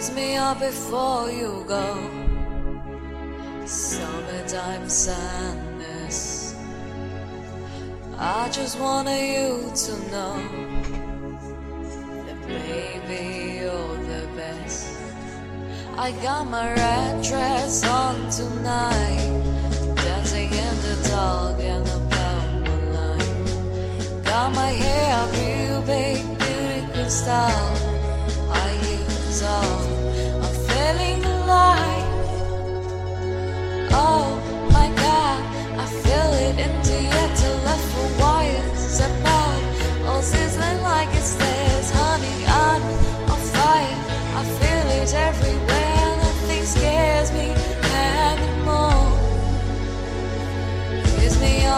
Kiss me up before you go. Summertime sadness. I just wanted you to know that baby you're the best. I got my red dress on tonight, dancing in the dark and about moonlight. Got my hair real big, beautiful style.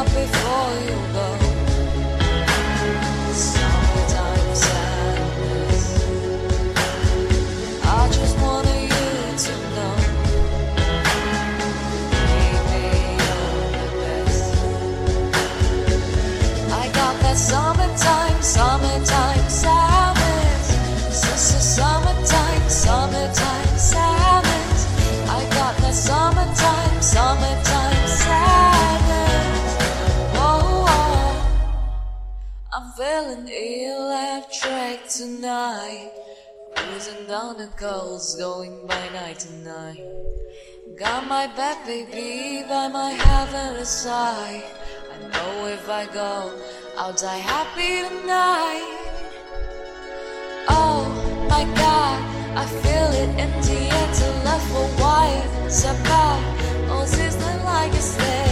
Before Feeling electric tonight. Cruising down the coast, going by night to night. Got my back, baby, by my heavenly side. I know if I go, I'll die happy tonight. Oh my god, I feel it in the air till left for wire. Step out, oh, sizzling like it's this,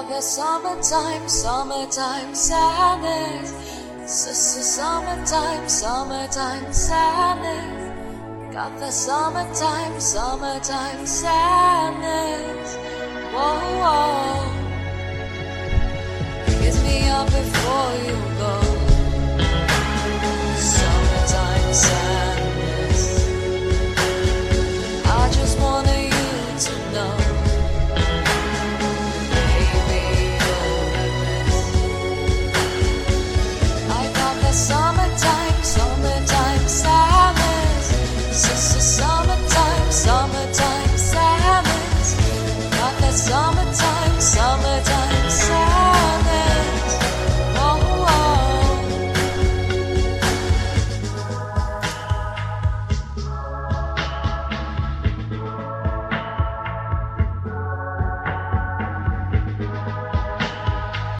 I got the summertime, summertime sadness. S- s- Summertime, summertime sadness. Got the summertime, summertime sadness. Whoa, whoa. Kiss me up before you